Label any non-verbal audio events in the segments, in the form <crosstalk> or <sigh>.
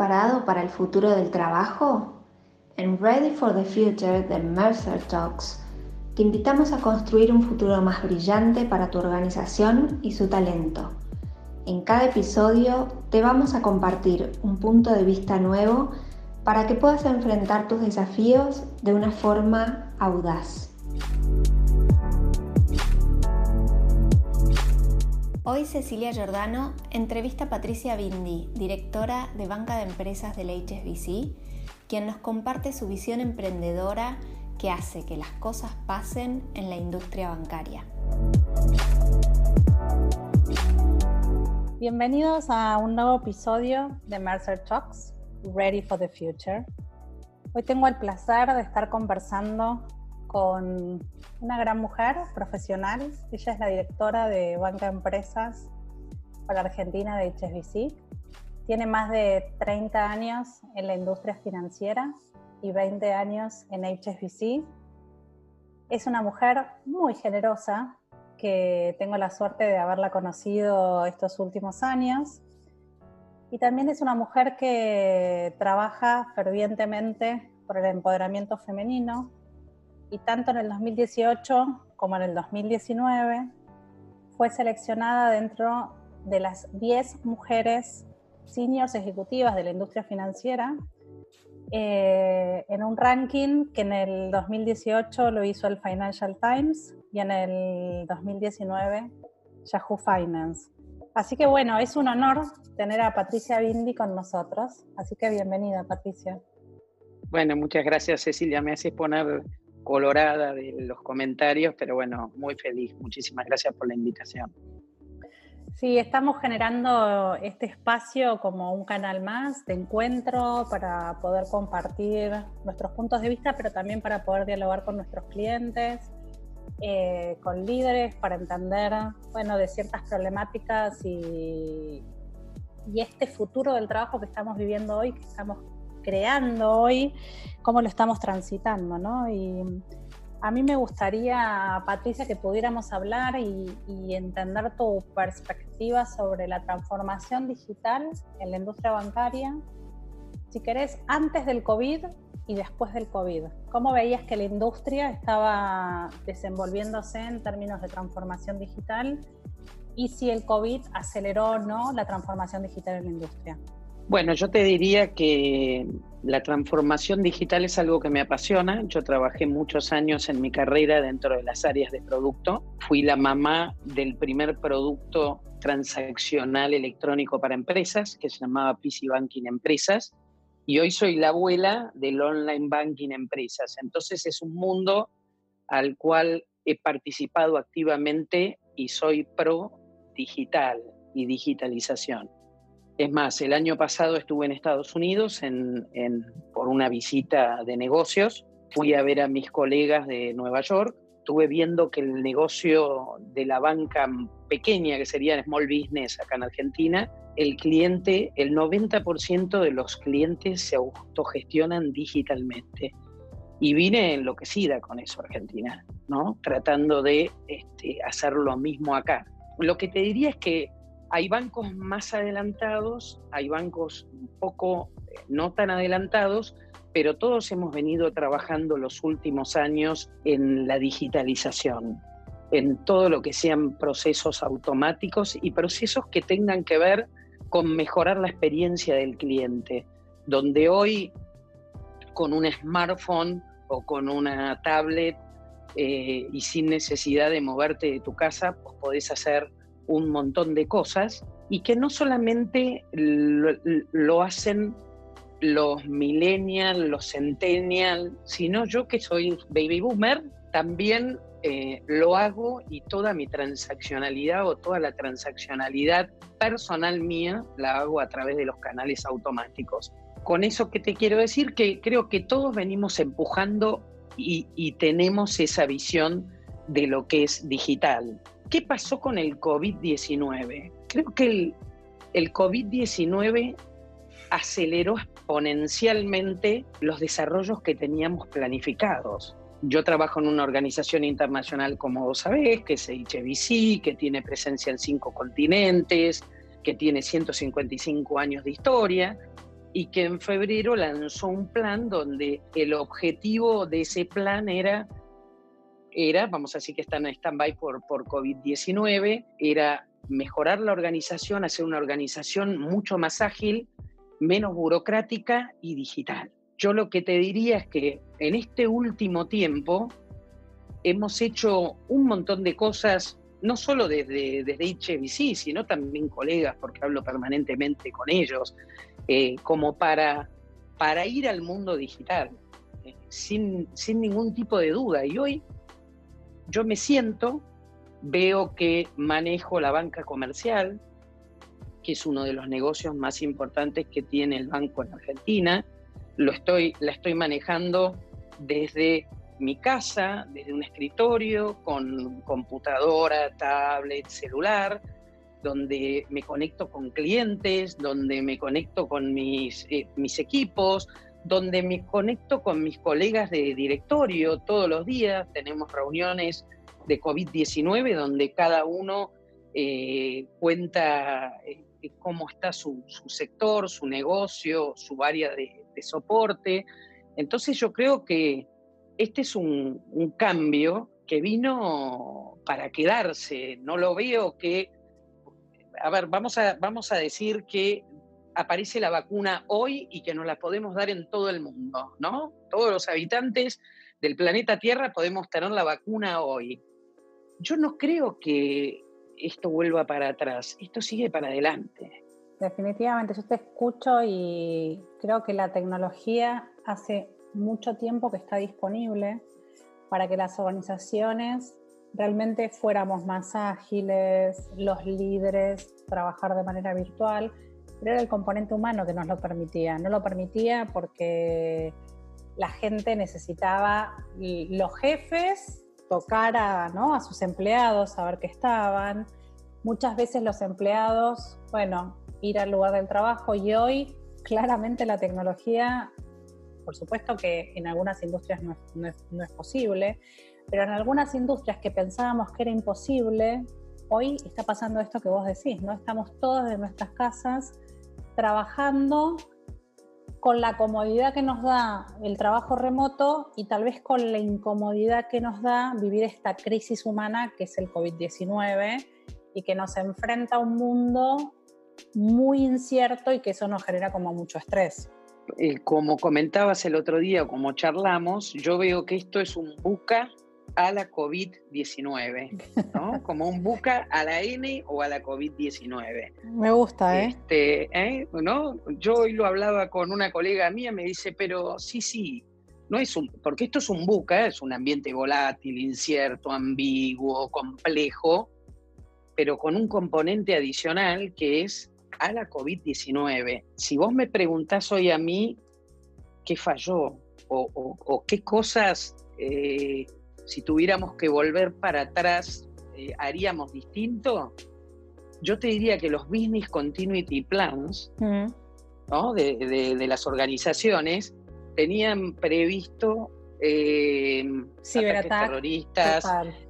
preparado para el futuro del trabajo? En Ready for the Future de Mercer Talks, te invitamos a construir un futuro más brillante para tu organización y su talento. En cada episodio te vamos a compartir un punto de vista nuevo para que puedas enfrentar tus desafíos de una forma audaz. Hoy Cecilia Giordano entrevista a Patricia Bindi, directora de Banca de Empresas del HSBC, quien nos comparte su visión emprendedora que hace que las cosas pasen en la industria bancaria. Bienvenidos a un nuevo episodio de Mercer Talks, Ready for the Future. Hoy tengo el placer de estar conversando con una gran mujer profesional. Ella es la directora de Banca Empresas para Argentina de HSBC. Tiene más de 30 años en la industria financiera y 20 años en HSBC. Es una mujer muy generosa que tengo la suerte de haberla conocido estos últimos años. Y también es una mujer que trabaja fervientemente por el empoderamiento femenino, y tanto en el 2018 como en el 2019 fue seleccionada dentro de las 10 mujeres seniors ejecutivas de la industria financiera eh, en un ranking que en el 2018 lo hizo el Financial Times y en el 2019 Yahoo Finance. Así que bueno, es un honor tener a Patricia Bindi con nosotros. Así que bienvenida, Patricia. Bueno, muchas gracias, Cecilia. Me haces poner colorada de los comentarios, pero bueno, muy feliz. Muchísimas gracias por la invitación. Sí, estamos generando este espacio como un canal más de encuentro para poder compartir nuestros puntos de vista, pero también para poder dialogar con nuestros clientes, eh, con líderes, para entender, bueno, de ciertas problemáticas y, y este futuro del trabajo que estamos viviendo hoy, que estamos creando hoy, cómo lo estamos transitando, ¿no? Y a mí me gustaría, Patricia, que pudiéramos hablar y, entender tu perspectiva sobre la transformación digital en la industria bancaria, si querés, antes del COVID y después del COVID. ¿Cómo veías que la industria estaba desenvolviéndose en términos de transformación digital y si el COVID aceleró o no la transformación digital en la industria? Bueno, yo te diría que la transformación digital es algo que me apasiona. Yo trabajé muchos años en mi carrera dentro de las áreas de producto. Fui la mamá del primer producto transaccional electrónico para empresas, que se llamaba PC Banking Empresas. Y hoy soy la abuela del online banking empresas. Entonces es un mundo al cual he participado activamente y soy pro digital y digitalización. Es más, el año pasado estuve en Estados Unidos por una visita de negocios. Fui a ver a mis colegas de Nueva York. Estuve viendo que el negocio de la banca pequeña, que sería Small Business acá en Argentina, el cliente, el 90% de los clientes se autogestionan digitalmente. Y vine enloquecida con eso, Argentina, ¿no? Tratando de este, hacer lo mismo acá. Lo que te diría es que hay bancos más adelantados, hay bancos un poco eh, no tan adelantados, pero todos hemos venido trabajando los últimos años en la digitalización, en todo lo que sean procesos automáticos y procesos que tengan que ver con mejorar la experiencia del cliente, donde hoy con un smartphone o con una tablet eh, y sin necesidad de moverte de tu casa, pues podés hacer un montón de cosas y que no solamente lo, hacen los millennials, los centennials, sino yo que soy baby boomer, también eh, lo hago y toda mi transaccionalidad o toda la transaccionalidad personal mía la hago a través de los canales automáticos. Con eso que te quiero decir que creo que todos venimos empujando y, y tenemos esa visión de lo que es digital. ¿Qué pasó con el COVID-19? Creo que el, el COVID-19 aceleró exponencialmente los desarrollos que teníamos planificados. Yo trabajo en una organización internacional, como vos sabés, que es HBC, que tiene presencia en cinco continentes, que tiene 155 años de historia. y que en febrero lanzó un plan donde el objetivo de ese plan era, era vamos a decir que están en stand-by por, por COVID-19, era mejorar la organización, hacer una organización mucho más ágil, menos burocrática y digital. Yo lo que te diría es que en este último tiempo hemos hecho un montón de cosas, no solo desde, desde HBC, sino también colegas, porque hablo permanentemente con ellos, eh, como para, para ir al mundo digital, eh, sin, sin ningún tipo de duda. Y hoy yo me siento, veo que manejo la banca comercial, que es uno de los negocios más importantes que tiene el banco en Argentina. Lo estoy, la estoy manejando desde mi casa, desde un escritorio, con computadora, tablet, celular, donde me conecto con clientes, donde me conecto con mis, eh, mis equipos, donde me conecto con mis colegas de directorio todos los días. Tenemos reuniones de COVID-19 donde cada uno eh, cuenta eh, cómo está su, sector, su negocio, su área de, soporte. Entonces yo creo que este es un, un, cambio que vino para quedarse. No lo veo que a ver, vamos a, vamos a decir que aparece la vacuna hoy y que nos la podemos dar en todo el mundo, ¿no? Todos los habitantes del planeta Tierra podemos tener la vacuna hoy. Yo no creo que esto vuelva para atrás, esto sigue para adelante. Definitivamente, yo te escucho y creo que la tecnología hace mucho tiempo que está disponible para que las organizaciones realmente fuéramos más ágiles, los líderes, trabajar de manera virtual, pero era el componente humano que nos lo permitía. No lo permitía porque la gente necesitaba, los jefes, tocar a, ¿no? a sus empleados, saber que estaban. Muchas veces los empleados, bueno, ir al lugar del trabajo y hoy claramente la tecnología, por supuesto que en algunas industrias no no es posible, pero en algunas industrias que pensábamos que era imposible, hoy está pasando esto que vos decís, ¿no? Estamos todos en nuestras casas trabajando con la comodidad que nos da el trabajo remoto y tal vez con la incomodidad que nos da vivir esta crisis humana que es el COVID-19 y que nos enfrenta a un mundo muy incierto y que eso nos genera como mucho estrés. Eh, como comentabas el otro día, como charlamos, yo veo que esto es un buca a la COVID-19, ¿no? <laughs> Como un buca a la N o a la COVID-19. Me gusta, ¿eh? Este, ¿eh? ¿no? Yo hoy lo hablaba con una colega mía, me dice, pero sí, sí, no es un, porque esto es un buca, es un ambiente volátil, incierto, ambiguo, complejo, pero con un componente adicional que es a la COVID-19. Si vos me preguntás hoy a mí qué falló o, qué cosas eh, si tuviéramos que volver para atrás, eh, haríamos distinto, yo te diría que los Business Continuity Plans mm. de, las organizaciones tenían previsto eh, ataques terroristas,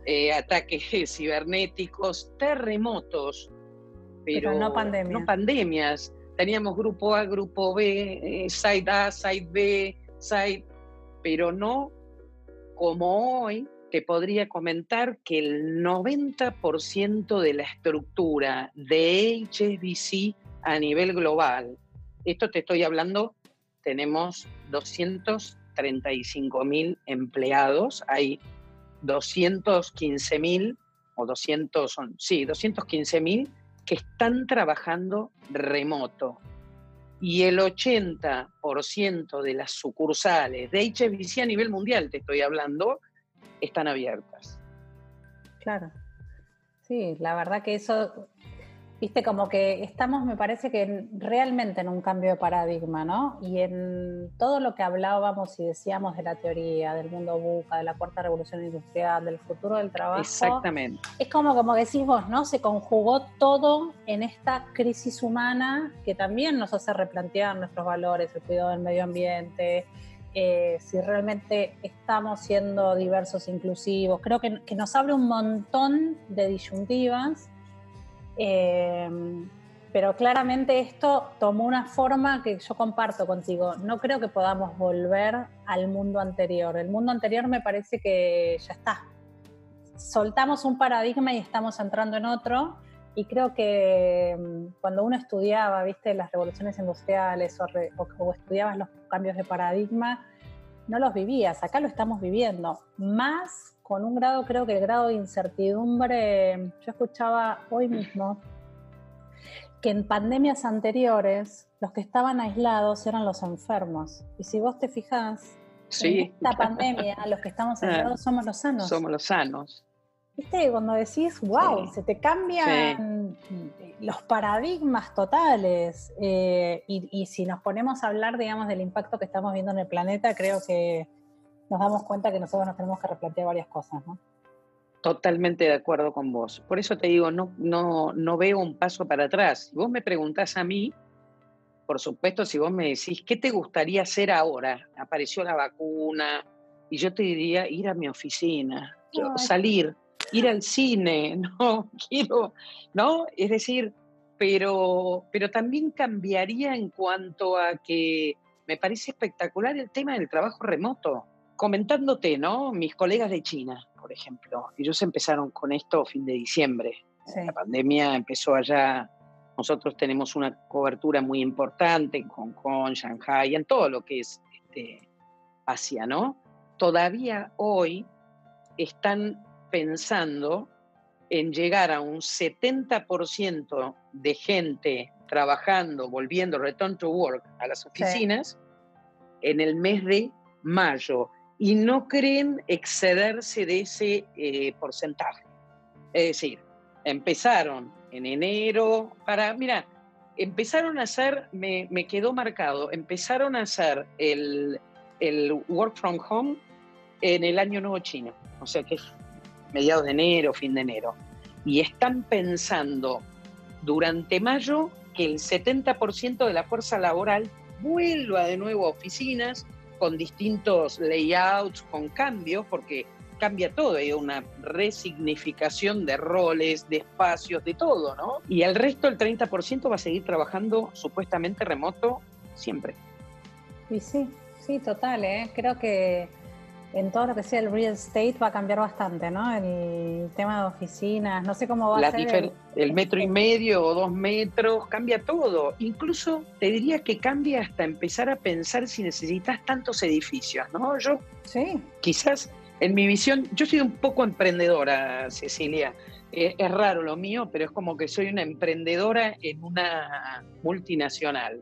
eh, ataques <laughs> cibernéticos, terremotos, pero, no, no, pandemias. Teníamos grupo A, grupo B, side A, side B, side, pero no como hoy, te podría comentar que el 90% de la estructura de HSBC a nivel global, esto te estoy hablando, tenemos 235 mil empleados, hay 215 mil, o 200, son, sí, 215 mil que están trabajando remoto y el 80% de las sucursales de HSBC a nivel mundial, te estoy hablando, están abiertas. Claro. Sí, la verdad que eso Viste, como que estamos, me parece que realmente en un cambio de paradigma, ¿no? Y en todo lo que hablábamos y decíamos de la teoría, del mundo buca, de la cuarta revolución industrial, del futuro del trabajo. Exactamente. Es como, como decís vos, ¿no? Se conjugó todo en esta crisis humana que también nos hace replantear nuestros valores, el cuidado del medio ambiente, eh, si realmente estamos siendo diversos, inclusivos. Creo que, que nos abre un montón de disyuntivas Em, pero claramente esto tomó una forma que yo comparto contigo. No creo que podamos volver al mundo anterior. El mundo anterior me parece que ya está. Soltamos un paradigma y estamos entrando en otro. Y creo que mm, cuando uno estudiaba, viste, las revoluciones industriales o, o estudiabas los cambios de paradigma, no los vivías. Acá lo estamos viviendo. Más con un grado, creo que el grado de incertidumbre, yo escuchaba hoy mismo que en pandemias anteriores los que estaban aislados eran los enfermos. Y si vos te fijás, en esta pandemia los que estamos <laughs> aislados somos los sanos. Somos los sanos. ¿Viste? Cuando decís, wow, se te cambian los paradigmas totales. Eh, y, y, si nos ponemos a hablar, digamos, del impacto que estamos viendo en el planeta, creo que nos damos cuenta que nosotros nos tenemos que replantear varias cosas, ¿no? Totalmente de acuerdo con vos. Por eso te digo, no, no, no veo un paso para atrás. Si vos me preguntás a mí, por supuesto, si vos me decís, ¿qué te gustaría hacer ahora? Apareció la vacuna y yo te diría ir a mi oficina, salir, ir al cine, <laughs> no quiero, ¿no? Es decir, pero, pero también cambiaría en cuanto a que me parece espectacular el tema del trabajo remoto. Comentándote, ¿no? Mis colegas de China, por ejemplo. Ellos empezaron con esto fin de diciembre. La pandemia empezó allá. Nosotros tenemos una cobertura muy importante en Hong Kong, Shanghai, en todo lo que es este, Asia, ¿no? Todavía hoy están pensando en llegar a un 70% de gente trabajando, volviendo, return to work a las oficinas en el mes de mayo y no creen excederse de ese eh, porcentaje. Es decir, empezaron en enero para, mira, empezaron a hacer, me, quedó marcado, empezaron a hacer el, el, work from home en el año nuevo chino, o sea que es mediados de enero, fin de enero. Y están pensando durante mayo que el 70% de la fuerza laboral vuelva de nuevo a oficinas con distintos layouts, con cambios, porque cambia todo, hay una resignificación de roles, de espacios, de todo, ¿no? Y el resto, el 30%, va a seguir trabajando supuestamente remoto siempre. Y sí, sí, total, ¿eh? Creo que en todo lo que sea el real estate va a cambiar bastante, ¿no? El tema de oficinas, no sé cómo va a ser. El, metro y medio o dos metros, cambia todo. Incluso te diría que cambia hasta empezar a pensar si necesitas tantos edificios, ¿no? Yo, sí. quizás en mi visión, yo soy un poco emprendedora, Cecilia. Eh, es raro lo mío, pero es como que soy una emprendedora en una multinacional.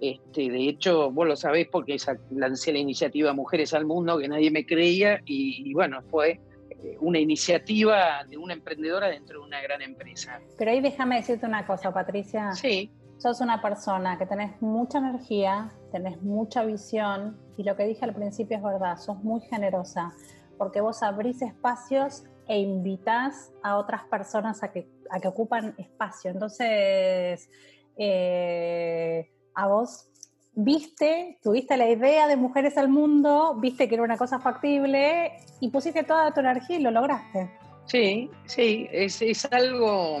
Este, de hecho, vos lo sabés porque lancé la iniciativa Mujeres al Mundo, que nadie me creía, y, bueno, fue eh, una iniciativa de una emprendedora dentro de una gran empresa. Pero ahí déjame decirte una cosa, Patricia. Sí. Sos una persona que tenés mucha energía, tenés mucha visión, y lo que dije al principio es verdad, sos muy generosa, porque vos abrís espacios e invitas a otras personas a que, a que ocupan espacio. Entonces, eh, a vos viste, tuviste la idea de Mujeres al Mundo, viste que era una cosa factible y pusiste toda tu energía y lo lograste. Sí, sí, es, algo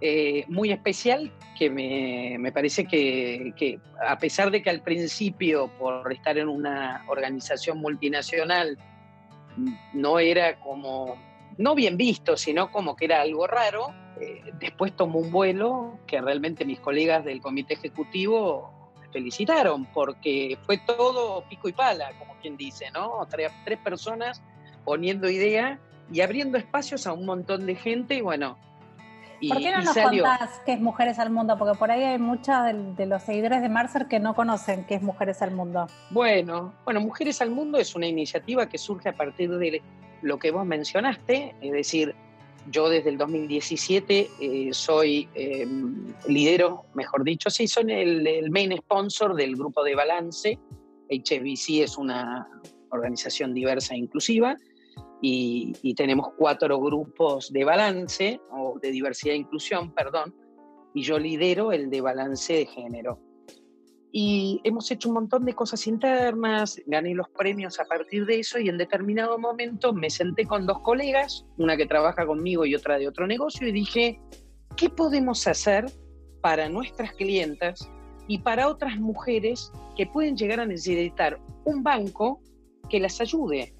eh, muy especial que me, parece que, que, a pesar de que al principio, por estar en una organización multinacional, no era como, no bien visto, sino como que era algo raro, eh, después tomó un vuelo que realmente mis colegas del comité ejecutivo felicitaron, porque fue todo pico y pala, como quien dice, ¿no? Tres, tres personas poniendo idea y abriendo espacios a un montón de gente y bueno. Y, ¿Por qué no nos contás qué es Mujeres al Mundo? Porque por ahí hay muchos de, los seguidores de Mercer que no conocen qué es Mujeres al Mundo. Bueno, bueno, Mujeres al Mundo es una iniciativa que surge a partir de lo que vos mencionaste, es decir, yo desde el 2017 eh, soy eh, lidero, mejor dicho, sí, soy el, main sponsor del grupo de balance. HBC es una organización diversa e inclusiva y, y, tenemos cuatro grupos de balance o de diversidad e inclusión, perdón, y yo lidero el de balance de género y hemos hecho un montón de cosas internas, gané los premios a partir de eso y en determinado momento me senté con dos colegas, una que trabaja conmigo y otra de otro negocio, y dije, ¿qué podemos hacer para nuestras clientas y para otras mujeres que pueden llegar a necesitar un banco que las ayude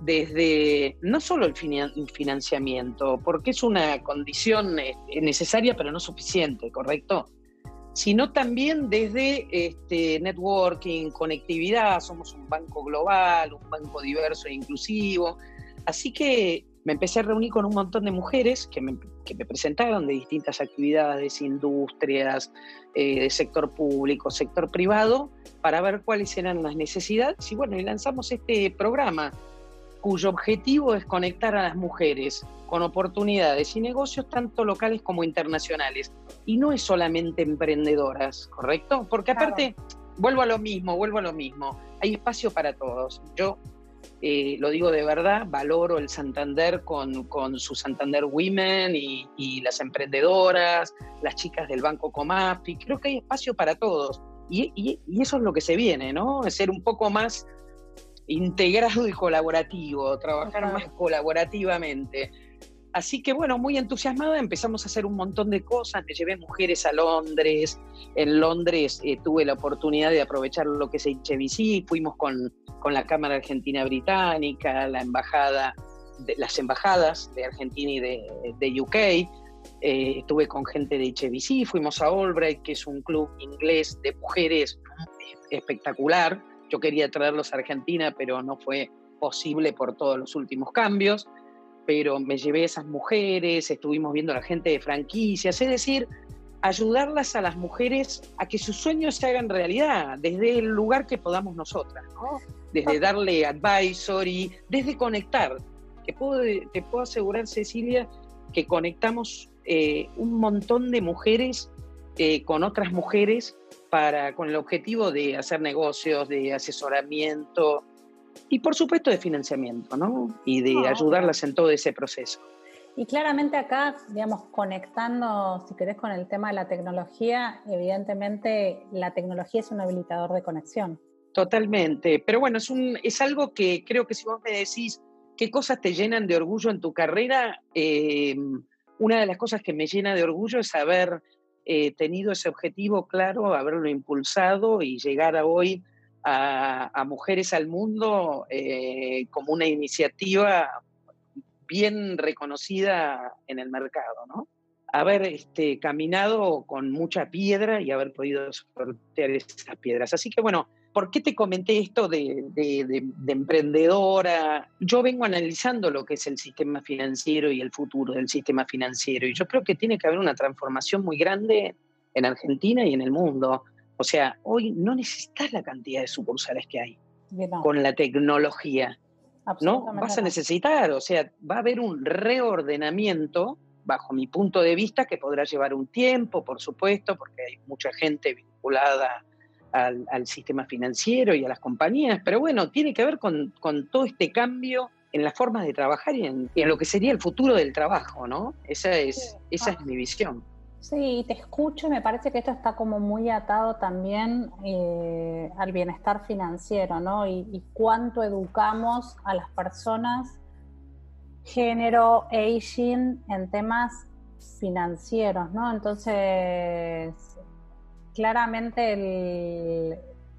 desde no solo el financiamiento, porque es una condición eh, necesaria pero no suficiente, ¿correcto? Sino también desde este, networking, conectividad, somos un banco global, un banco diverso e inclusivo. Así que me empecé a reunir con un montón de mujeres que me, presentaron de distintas actividades, industrias, eh, sector público, sector privado, para ver cuáles eran las necesidades. Y bueno, y lanzamos este programa cuyo objetivo es conectar a las mujeres con oportunidades y negocios tanto locales como internacionales. Y no es solamente emprendedoras, ¿correcto? Porque aparte, vuelvo a lo mismo, vuelvo a lo mismo. Hay espacio para todos. Yo eh, lo digo de verdad, valoro el Santander con, su Santander Women y, las emprendedoras, las chicas del Banco Comafi, creo que hay espacio para todos. Y, eso es lo que se viene, ¿no? Es ser un poco más integrado y colaborativo, trabajar más colaborativamente. Así que bueno, muy entusiasmada, empezamos a hacer un montón de cosas, me llevé mujeres a Londres, en Londres eh, tuve la oportunidad de aprovechar lo que es HBC, fuimos con, la Cámara Argentina Británica, la embajada, de, las embajadas de Argentina y de, UK, eh, estuve con gente de HBC, fuimos a Albright, que es un club inglés de mujeres espectacular, yo quería traerlos a Argentina, pero no fue posible por todos los últimos cambios pero me llevé a esas mujeres, estuvimos viendo a la gente de franquicias, es decir, ayudarlas a las mujeres a que sus sueños se hagan realidad desde el lugar que podamos nosotras, ¿no? desde darle advisory, desde conectar. Que puedo, te puedo asegurar, Cecilia, que conectamos eh, un montón de mujeres eh, con otras mujeres para, con el objetivo de hacer negocios, de asesoramiento, y por supuesto de financiamiento, ¿no? Y de ayudarlas en todo ese proceso. Y claramente acá, digamos, conectando, si querés, con el tema de la tecnología, evidentemente la tecnología es un habilitador de conexión. Totalmente, pero bueno, es, un, es algo que creo que si vos me decís qué cosas te llenan de orgullo en tu carrera, eh, una de las cosas que me llena de orgullo es haber eh, tenido ese objetivo claro, haberlo impulsado y llegar a hoy a, Mujeres al Mundo eh, como una iniciativa bien reconocida en el mercado, ¿no? Haber este, caminado con mucha piedra y haber podido sortear esas piedras. Así que bueno, ¿por qué te comenté esto de, de, emprendedora? Yo vengo analizando lo que es el sistema financiero y el futuro del sistema financiero y yo creo que tiene que haber una transformación muy grande en Argentina y en el mundo. O sea, hoy no necesitas la cantidad de sucursales que hay con la tecnología. ¿No? Vas a necesitar, o sea, va a haber un reordenamiento, bajo mi punto de vista, que podrá llevar un tiempo, por supuesto, porque hay mucha gente vinculada al, sistema financiero y a las compañías, pero bueno, tiene que ver con, todo este cambio en las formas de trabajar y en, lo que sería el futuro del trabajo, ¿no? Esa es, esa es mi visión. Sí, te escucho y me parece que esto está como muy atado también eh, al bienestar financiero, ¿no? Y, cuánto educamos a las personas género, aging en temas financieros, ¿no? Entonces, claramente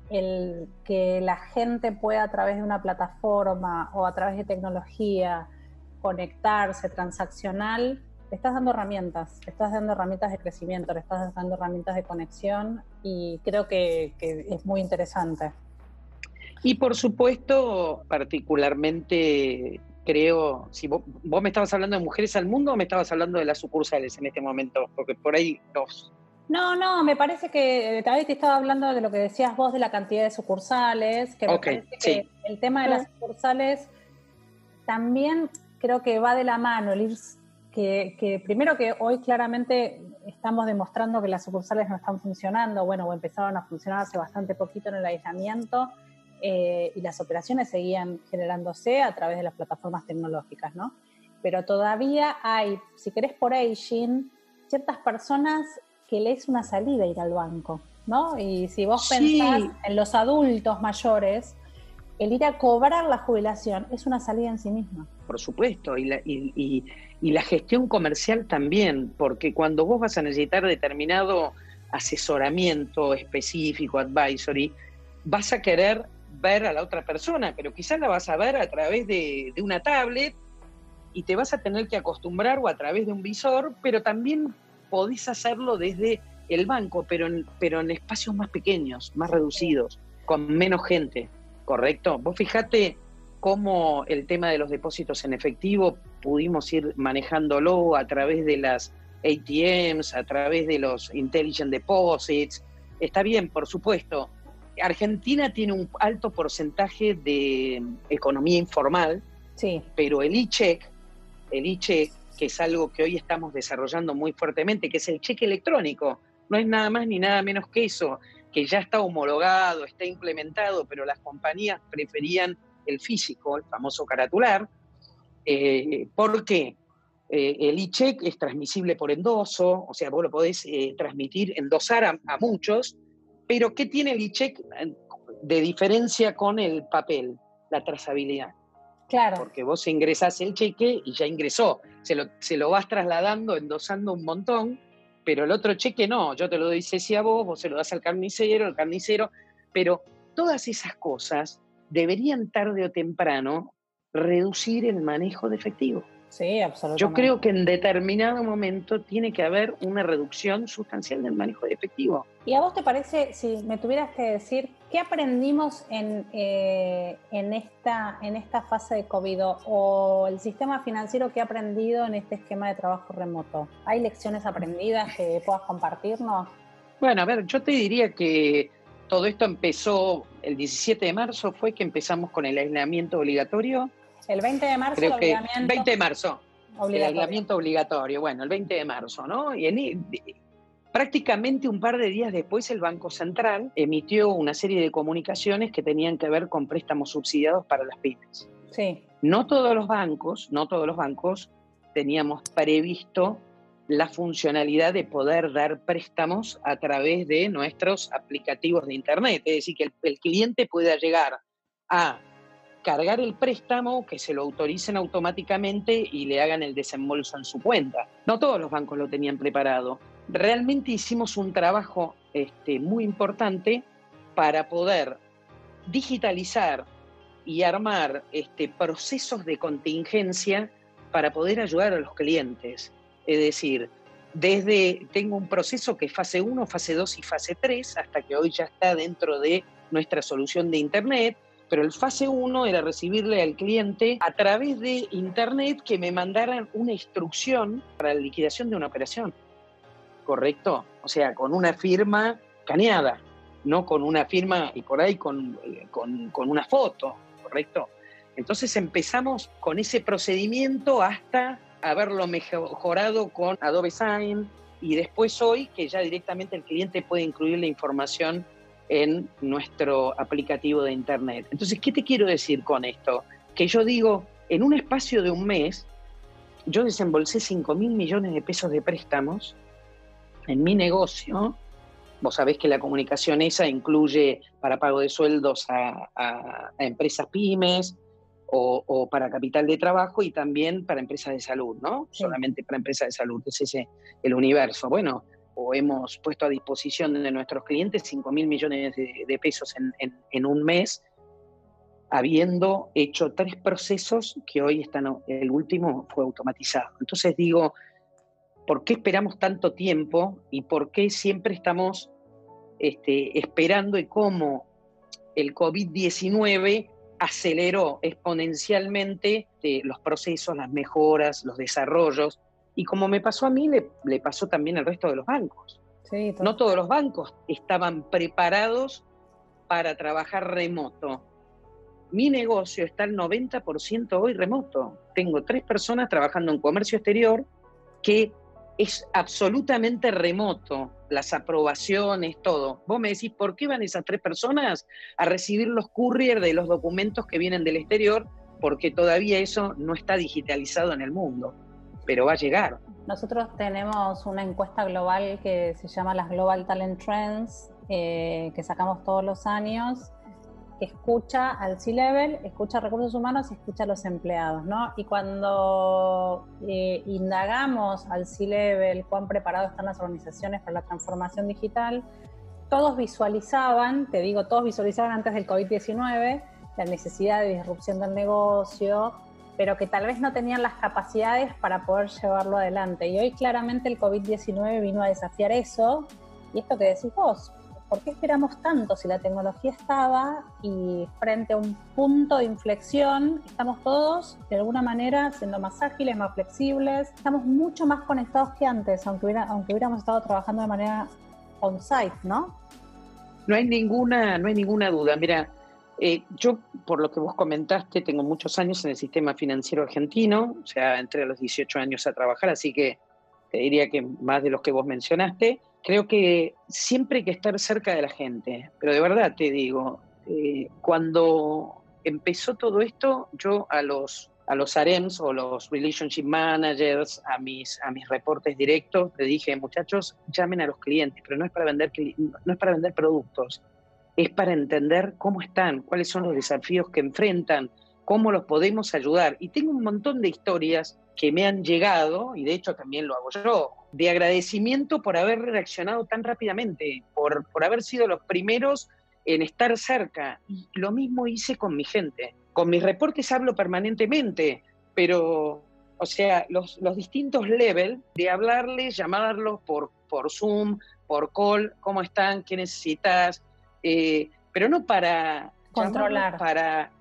el, que la gente pueda a través de una plataforma o a través de tecnología conectarse transaccional le estás dando herramientas, le estás dando herramientas de crecimiento, le estás dando herramientas de conexión y creo que, es muy interesante. Y por supuesto, particularmente creo, si vos, me estabas hablando de mujeres al mundo o me estabas hablando de las sucursales en este momento, porque por ahí dos. No, no, me parece que tal vez te estaba hablando de lo que decías vos de la cantidad de sucursales, que, que el tema de las sucursales también creo que va de la mano, el ir que, primero que hoy claramente estamos demostrando que las sucursales no están funcionando, bueno, o empezaron a funcionar hace bastante poquito en el aislamiento, eh, y las operaciones seguían generándose a través de las plataformas tecnológicas, ¿no? Pero todavía hay, si querés por aging, ciertas personas que les una salida ir al banco, ¿no? Y si vos pensás en los adultos mayores, el ir a cobrar la jubilación es una salida en sí misma. Por supuesto, y la, y, la gestión comercial también, porque cuando vos vas a necesitar determinado asesoramiento específico, advisory, vas a querer ver a la otra persona, pero quizás la vas a ver a través de, una tablet y te vas a tener que acostumbrar o a través de un visor, pero también podés hacerlo desde el banco, pero en, pero en espacios más pequeños, más reducidos, con menos gente, ¿correcto? Vos fijate cómo el tema de los depósitos en efectivo pudimos ir manejándolo a través de las ATMs, a través de los Intelligent Deposits. Está bien, por supuesto. Argentina tiene un alto porcentaje de economía informal, sí. pero el e-check, el e-check, que es algo que hoy estamos desarrollando muy fuertemente, que es el cheque electrónico, no es nada más ni nada menos que eso, que ya está homologado, está implementado, pero las compañías preferían el físico, el famoso caratular. Eh, ¿Por qué? Eh, el e-check es transmisible por endoso, o sea, vos lo podés eh, transmitir, endosar a, a, muchos, pero ¿qué tiene el e-check de diferencia con el papel? La trazabilidad. Claro. Porque vos ingresás el cheque y ya ingresó. Se lo, se lo vas trasladando, endosando un montón, pero el otro cheque no, yo te lo doy si a vos, vos se lo das al carnicero, el carnicero, pero todas esas cosas deberían tarde o temprano reducir el manejo de efectivo. Sí, absolutamente. Yo creo que en determinado momento tiene que haber una reducción sustancial del manejo de efectivo. ¿Y a vos te parece, si me tuvieras que decir, qué aprendimos en, eh, en, esta, en esta fase de COVID o el sistema financiero que ha aprendido en este esquema de trabajo remoto? ¿Hay lecciones aprendidas que puedas compartirnos? Bueno, a ver, yo te diría que todo esto empezó el 17 de marzo, fue que empezamos con el aislamiento obligatorio el 20 de marzo Creo que 20 de marzo. El aislamiento obligatorio. Bueno, el 20 de marzo, ¿no? Y prácticamente un par de días después el Banco Central emitió una serie de comunicaciones que tenían que ver con préstamos subsidiados para las pymes. Sí. No todos los bancos, no todos los bancos teníamos previsto la funcionalidad de poder dar préstamos a través de nuestros aplicativos de Internet. Es decir, que el cliente pueda llegar a cargar el préstamo, que se lo autoricen automáticamente y le hagan el desembolso en su cuenta. No todos los bancos lo tenían preparado. Realmente hicimos un trabajo este, muy importante para poder digitalizar y armar este, procesos de contingencia para poder ayudar a los clientes. Es decir, desde tengo un proceso que es fase 1, fase 2 y fase 3, hasta que hoy ya está dentro de nuestra solución de Internet, pero el fase 1 era recibirle al cliente a través de internet que me mandaran una instrucción para la liquidación de una operación. ¿Correcto? O sea, con una firma caneada, no con una firma y por ahí con, con, con una foto, ¿correcto? Entonces empezamos con ese procedimiento hasta haberlo mejorado con Adobe Sign y después hoy que ya directamente el cliente puede incluir la información en nuestro aplicativo de Internet. Entonces, ¿qué te quiero decir con esto? Que yo digo, en un espacio de un mes, yo desembolsé 5 mil millones de pesos de préstamos en mi negocio. Vos sabés que la comunicación esa incluye para pago de sueldos a, empresas pymes o, para capital de trabajo y también para empresas de salud, ¿no? Solamente para empresas de salud. Es ese el universo. Bueno, o hemos puesto a disposición de nuestros clientes 5 mil millones de, pesos en, un mes, habiendo hecho tres procesos que hoy están, el último fue automatizado. Entonces digo, ¿por qué esperamos tanto tiempo y por qué siempre estamos este, esperando y cómo el COVID-19 aceleró exponencialmente eh, los procesos, las mejoras, los desarrollos? Y como me pasó a mí, le, pasó también al resto de los bancos. no todos los bancos estaban preparados para trabajar remoto. Mi negocio está al 90% hoy remoto. Tengo tres personas trabajando en comercio exterior que es absolutamente remoto, las aprobaciones, todo. Vos me decís, ¿por qué van esas tres personas a recibir los courier de los documentos que vienen del exterior? Porque todavía eso no está digitalizado en el mundo pero va a llegar. Nosotros tenemos una encuesta global que se llama las Global Talent Trends, eh, que sacamos todos los años, escucha al C-Level, escucha a recursos humanos y escucha a los empleados, ¿no? Y cuando eh, indagamos al C-Level cuán preparados están las organizaciones para la transformación digital, todos visualizaban, te digo, todos visualizaban antes del COVID-19 la necesidad de disrupción del negocio, pero que tal vez no tenían las capacidades para poder llevarlo adelante. Y hoy claramente el COVID-19 vino a desafiar eso. Y esto que decís vos, ¿por qué esperamos tanto si la tecnología estaba y frente a un punto de inflexión estamos todos de alguna manera siendo más ágiles, más flexibles, estamos mucho más conectados que antes, aunque, hubiera, aunque hubiéramos estado trabajando de manera on-site, ¿no? No hay ninguna, no hay ninguna duda. Mira, eh, yo, por lo que vos comentaste, tengo muchos años en el sistema financiero argentino, o sea, entré a los 18 años a trabajar, así que te diría que más de los que vos mencionaste. Creo que siempre hay que estar cerca de la gente, pero de verdad te digo, eh, cuando empezó todo esto, yo a los a los AREMs o los Relationship Managers, a mis, a mis reportes directos, le dije, muchachos, llamen a los clientes, pero no es para vender, no es para vender productos, es para entender cómo están, cuáles son los desafíos que enfrentan, cómo los podemos ayudar. Y tengo un montón de historias que me han llegado, y de hecho también lo hago yo, de agradecimiento por haber reaccionado tan rápidamente, por, por haber sido los primeros en estar cerca. Y lo mismo hice con mi gente. Con mis reportes hablo permanentemente, pero, o sea, los, los distintos levels de hablarles, llamarlos por, por Zoom, por call, cómo están, qué necesitas, eh, pero no para controlar. Para,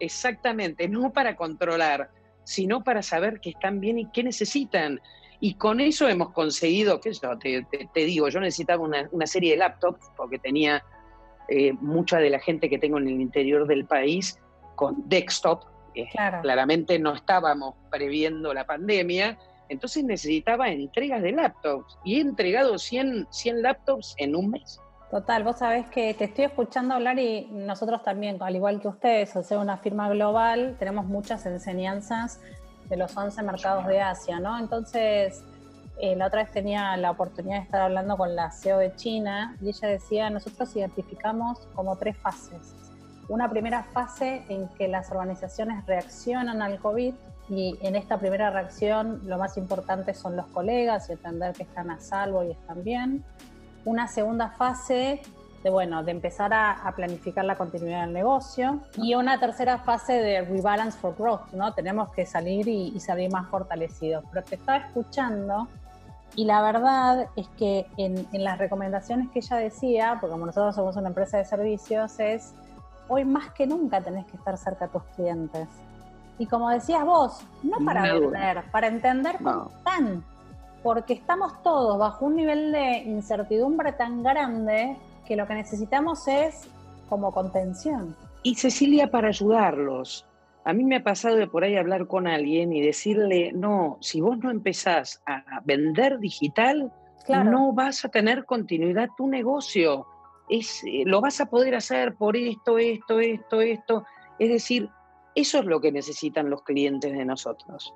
exactamente, no para controlar, sino para saber que están bien y qué necesitan. Y con eso hemos conseguido, que yo te, digo, yo necesitaba una, serie de laptops porque tenía eh, mucha de la gente que tengo en el interior del país con desktop. Claramente no estábamos previendo la pandemia, entonces necesitaba entregas de laptops y he entregado 100, 100 laptops en un mes. Total, vos sabés que te estoy escuchando hablar y nosotros también, al igual que ustedes, al ser una firma global, tenemos muchas enseñanzas de los 11 mercados de Asia, ¿no? Entonces, eh, la otra vez tenía la oportunidad de estar hablando con la CEO de China y ella decía, nosotros identificamos como tres fases. Una primera fase en que las organizaciones reaccionan al COVID y en esta primera reacción lo más importante son los colegas y entender que están a salvo y están bien. Una segunda fase de, bueno, de empezar a, planificar la continuidad del negocio y una tercera fase de rebalance for growth, ¿no? Tenemos que salir y, salir más fortalecidos. Pero te estaba escuchando y la verdad es que en, en, las recomendaciones que ella decía, porque como nosotros somos una empresa de servicios, es hoy más que nunca tenés que estar cerca de tus clientes. Y como decías vos, no para vender, para entender cómo están. Porque estamos todos bajo un nivel de incertidumbre tan grande que lo que necesitamos es como contención. Y Cecilia, para ayudarlos. A mí me ha pasado de por ahí hablar con alguien y decirle, no, si vos no empezás a vender digital, no vas a tener continuidad tu negocio. Es, eh, lo vas a poder hacer por esto, esto, esto, esto. Es decir, eso es lo que necesitan los clientes de nosotros.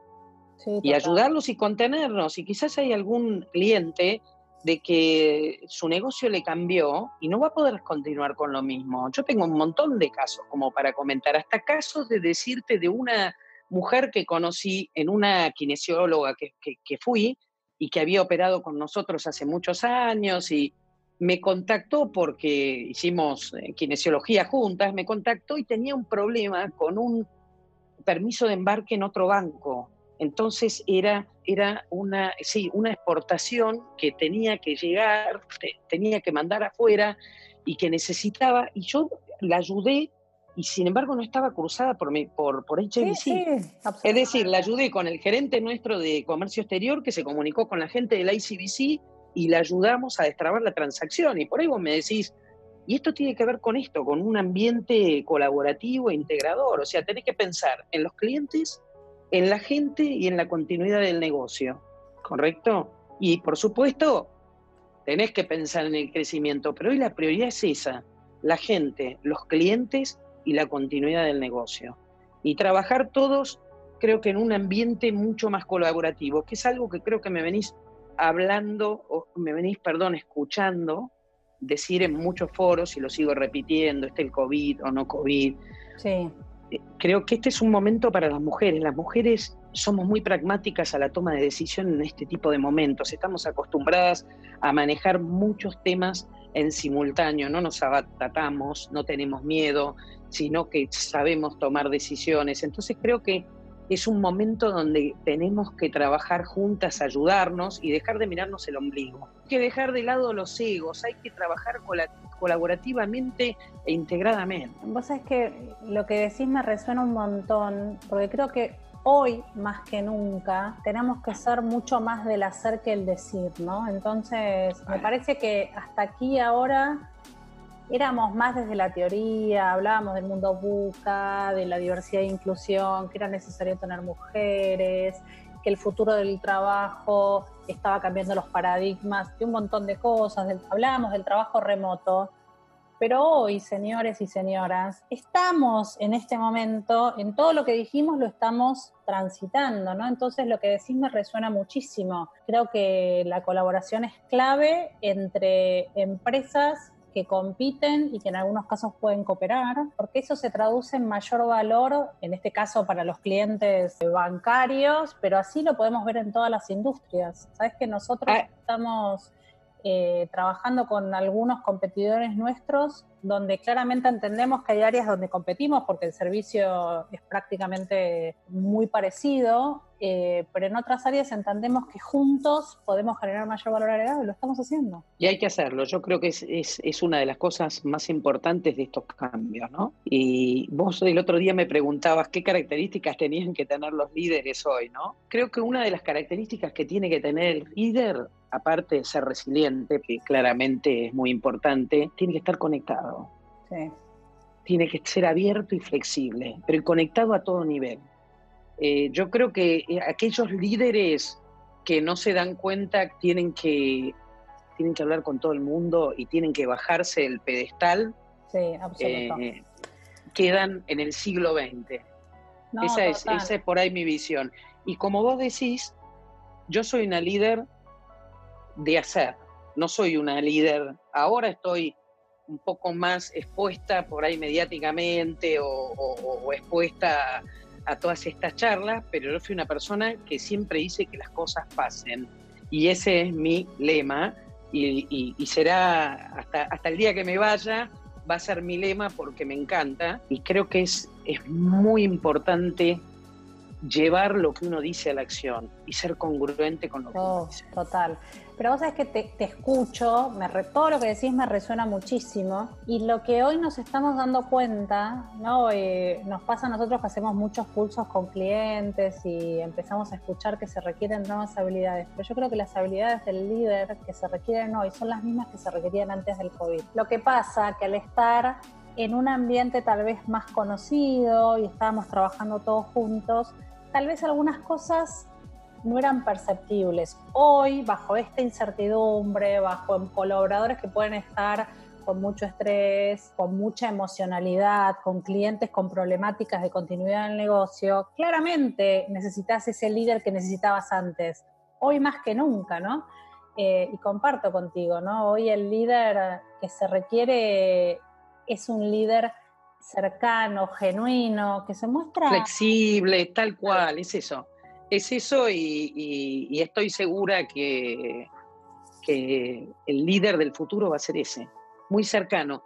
Y ayudarlos y contenernos. Y quizás hay algún cliente de que su negocio le cambió y no va a poder continuar con lo mismo. Yo tengo un montón de casos como para comentar, hasta casos de decirte de una mujer que conocí en una kinesióloga que, fui y que había operado con nosotros hace muchos años y me contactó porque hicimos eh, kinesiología juntas, me contactó y tenía un problema con un permiso de embarque en otro banco entonces era, era una, sí, una exportación que tenía que llegar, tenía que mandar afuera y que necesitaba, y yo la ayudé y sin embargo no estaba cruzada por, por, por HBC. es decir, la ayudé con el gerente nuestro de comercio exterior que se comunicó con la gente del ICBC y la ayudamos a destrabar la transacción. Y por ahí vos me decís, y esto tiene que ver con esto, con un ambiente colaborativo e integrador. O sea, tenés que pensar en los clientes en la gente y en la continuidad del negocio, ¿correcto? Y por supuesto, tenés que pensar en el crecimiento, pero hoy la prioridad es esa, la gente, los clientes y la continuidad del negocio. Y trabajar todos, creo que en un ambiente mucho más colaborativo, que es algo que creo que me venís hablando, o me venís, perdón, escuchando decir en muchos foros, y lo sigo repitiendo, este el COVID o no COVID. Sí. Creo que este es un momento para las mujeres. Las mujeres somos muy pragmáticas a la toma de decisión en este tipo de momentos. Estamos acostumbradas a manejar muchos temas en simultáneo, no nos abatamos, no tenemos miedo, sino que sabemos tomar decisiones. Entonces creo que es un momento donde tenemos que trabajar juntas, ayudarnos y dejar de mirarnos el ombligo. Que dejar de lado los egos, hay que trabajar colaborativamente e integradamente. Vos sabés que lo que decís me resuena un montón, porque creo que hoy más que nunca tenemos que ser mucho más del hacer que el decir, ¿no? Entonces, me parece que hasta aquí ahora éramos más desde la teoría, hablábamos del mundo buca, de la diversidad e inclusión, que era necesario tener mujeres, que el futuro del trabajo estaba cambiando los paradigmas, de un montón de cosas, hablábamos del trabajo remoto, pero hoy, señores y señoras, estamos en este momento, en todo lo que dijimos lo estamos transitando, ¿no? Entonces lo que decís me resuena muchísimo. Creo que la colaboración es clave entre empresas que compiten y que en algunos casos pueden cooperar, porque eso se traduce en mayor valor, en este caso para los clientes bancarios, pero así lo podemos ver en todas las industrias. Sabes que nosotros ah. estamos eh, trabajando con algunos competidores nuestros, donde claramente entendemos que hay áreas donde competimos porque el servicio es prácticamente muy parecido, eh, pero en otras áreas entendemos que juntos podemos generar mayor valor agregado y lo estamos haciendo. Y hay que hacerlo, yo creo que es, es, una de las cosas más importantes de estos cambios, ¿no? Y vos el otro día me preguntabas qué características tenían que tener los líderes hoy, ¿no? Creo que una de las características que tiene que tener el líder aparte de ser resiliente, que claramente es muy importante, tiene que estar conectado. Sí. Tiene que ser abierto y flexible, pero conectado a todo nivel. Eh, yo creo que eh, aquellos líderes que no se dan cuenta tienen que, tienen que hablar con todo el mundo y tienen que bajarse el pedestal, sí, eh, quedan en el siglo XX. esa, es, esa es por ahí mi visión. Y como vos decís, yo soy una líder de hacer. No soy una líder. Ahora estoy un poco más expuesta por ahí mediáticamente o, expuesta a, todas estas charlas, pero yo fui una persona que siempre hice que las cosas pasen. Y ese es mi lema y, será hasta, hasta el día que me vaya, va a ser mi lema porque me encanta y creo que es, es muy importante llevar lo que uno dice a la acción y ser congruente con lo que uno oh, dice. Total. Pero vos sabés que te, escucho, me todo lo que decís me resuena muchísimo y lo que hoy nos estamos dando cuenta, ¿no? Eh, nos pasa a nosotros que hacemos muchos pulsos con clientes y empezamos a escuchar que se requieren nuevas habilidades, pero yo creo que las habilidades del líder que se requieren hoy son las mismas que se requerían antes del COVID. Lo que pasa que al estar en un ambiente tal vez más conocido y estábamos trabajando todos juntos, tal vez algunas cosas no eran perceptibles. Hoy, bajo esta incertidumbre, bajo colaboradores que pueden estar con mucho estrés, con mucha emocionalidad, con clientes con problemáticas de continuidad del negocio, claramente necesitas ese líder que necesitabas antes, hoy más que nunca, ¿no? Eh, y comparto contigo, ¿no? Hoy el líder que se requiere es un líder cercano, genuino, que se muestra... Flexible, tal cual, es eso. Es eso y, estoy segura que, que, el líder del futuro va a ser ese, muy cercano.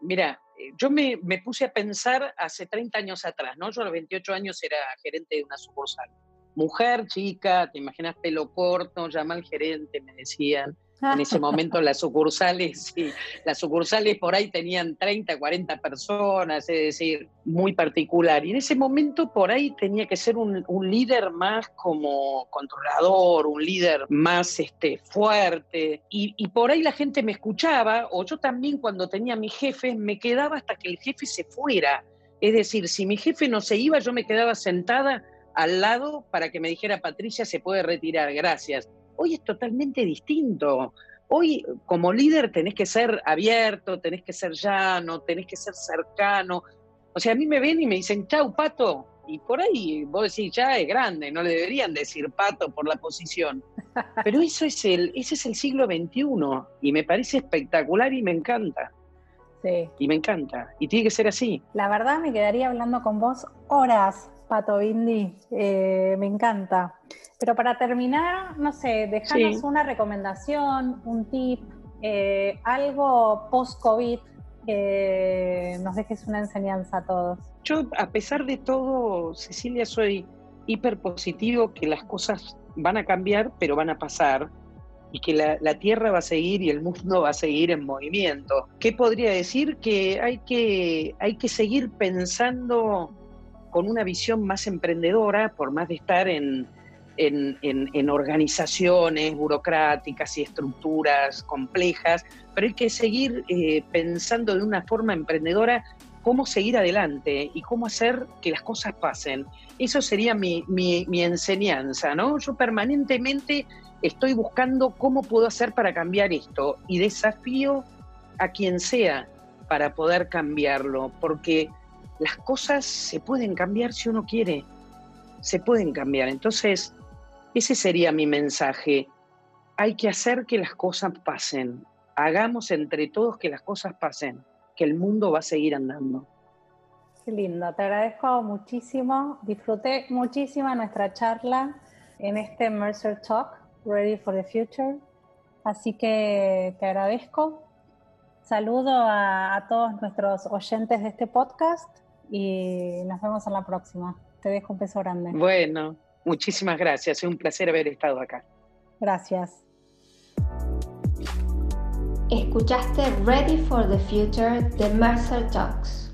Mira, yo me, me, puse a pensar hace 30 años atrás, ¿no? Yo a los 28 años era gerente de una sucursal. Mujer, chica, te imaginas pelo corto, llama al gerente, me decían en ese momento las sucursales, las sucursales por ahí tenían 30, 40 personas, es decir, muy particular. Y en ese momento por ahí tenía que ser un, líder más como controlador, un líder más este, fuerte. Y, por ahí la gente me escuchaba, o yo también cuando tenía a mi jefe, me quedaba hasta que el jefe se fuera. Es decir, si mi jefe no se iba, yo me quedaba sentada al lado para que me dijera, Patricia, se puede retirar, gracias Hoy es totalmente distinto. Hoy como líder tenés que ser abierto, tenés que ser llano, tenés que ser cercano. O sea, a mí me ven y me dicen, chau, pato. Y por ahí vos decís, ya es grande, no le deberían decir pato por la posición. <laughs> Pero eso es el, ese es el siglo XXI y me parece espectacular y me encanta. Sí. Y me encanta. Y tiene que ser así. La verdad me quedaría hablando con vos horas, Pato Bindi. Eh, me encanta. Pero para terminar, no sé, dejanos una recomendación, un tip, eh, algo post-COVID que nos dejes una enseñanza a todos. Yo, a pesar de todo, Cecilia, soy hiper positivo que las cosas van a cambiar, pero van a pasar y que la, Tierra va a seguir y el mundo va a seguir en movimiento. ¿Qué podría decir? Que hay que, hay que seguir pensando con una visión más emprendedora, por más de estar en, en, organizaciones burocráticas y estructuras complejas, pero hay que seguir eh, pensando de una forma emprendedora cómo seguir adelante y cómo hacer que las cosas pasen. Eso sería mi, mi, enseñanza, ¿no? Yo permanentemente estoy buscando cómo puedo hacer para cambiar esto y desafío a quien sea para poder cambiarlo, porque las cosas se pueden cambiar si uno quiere, se pueden cambiar. Entonces, ese sería mi mensaje. Hay que hacer que las cosas pasen. Hagamos entre todos que las cosas pasen, que el mundo va a seguir andando. Qué lindo, te agradezco muchísimo. Disfruté muchísimo nuestra charla en este Mercer Talk, Ready for the Future. Así que te agradezco. Saludo a, a todos nuestros oyentes de este podcast y nos vemos en la próxima. Te dejo un beso grande. Bueno, Muchísimas gracias, es un placer haber estado acá. Gracias. Escuchaste Ready for the Future de Mercer Talks.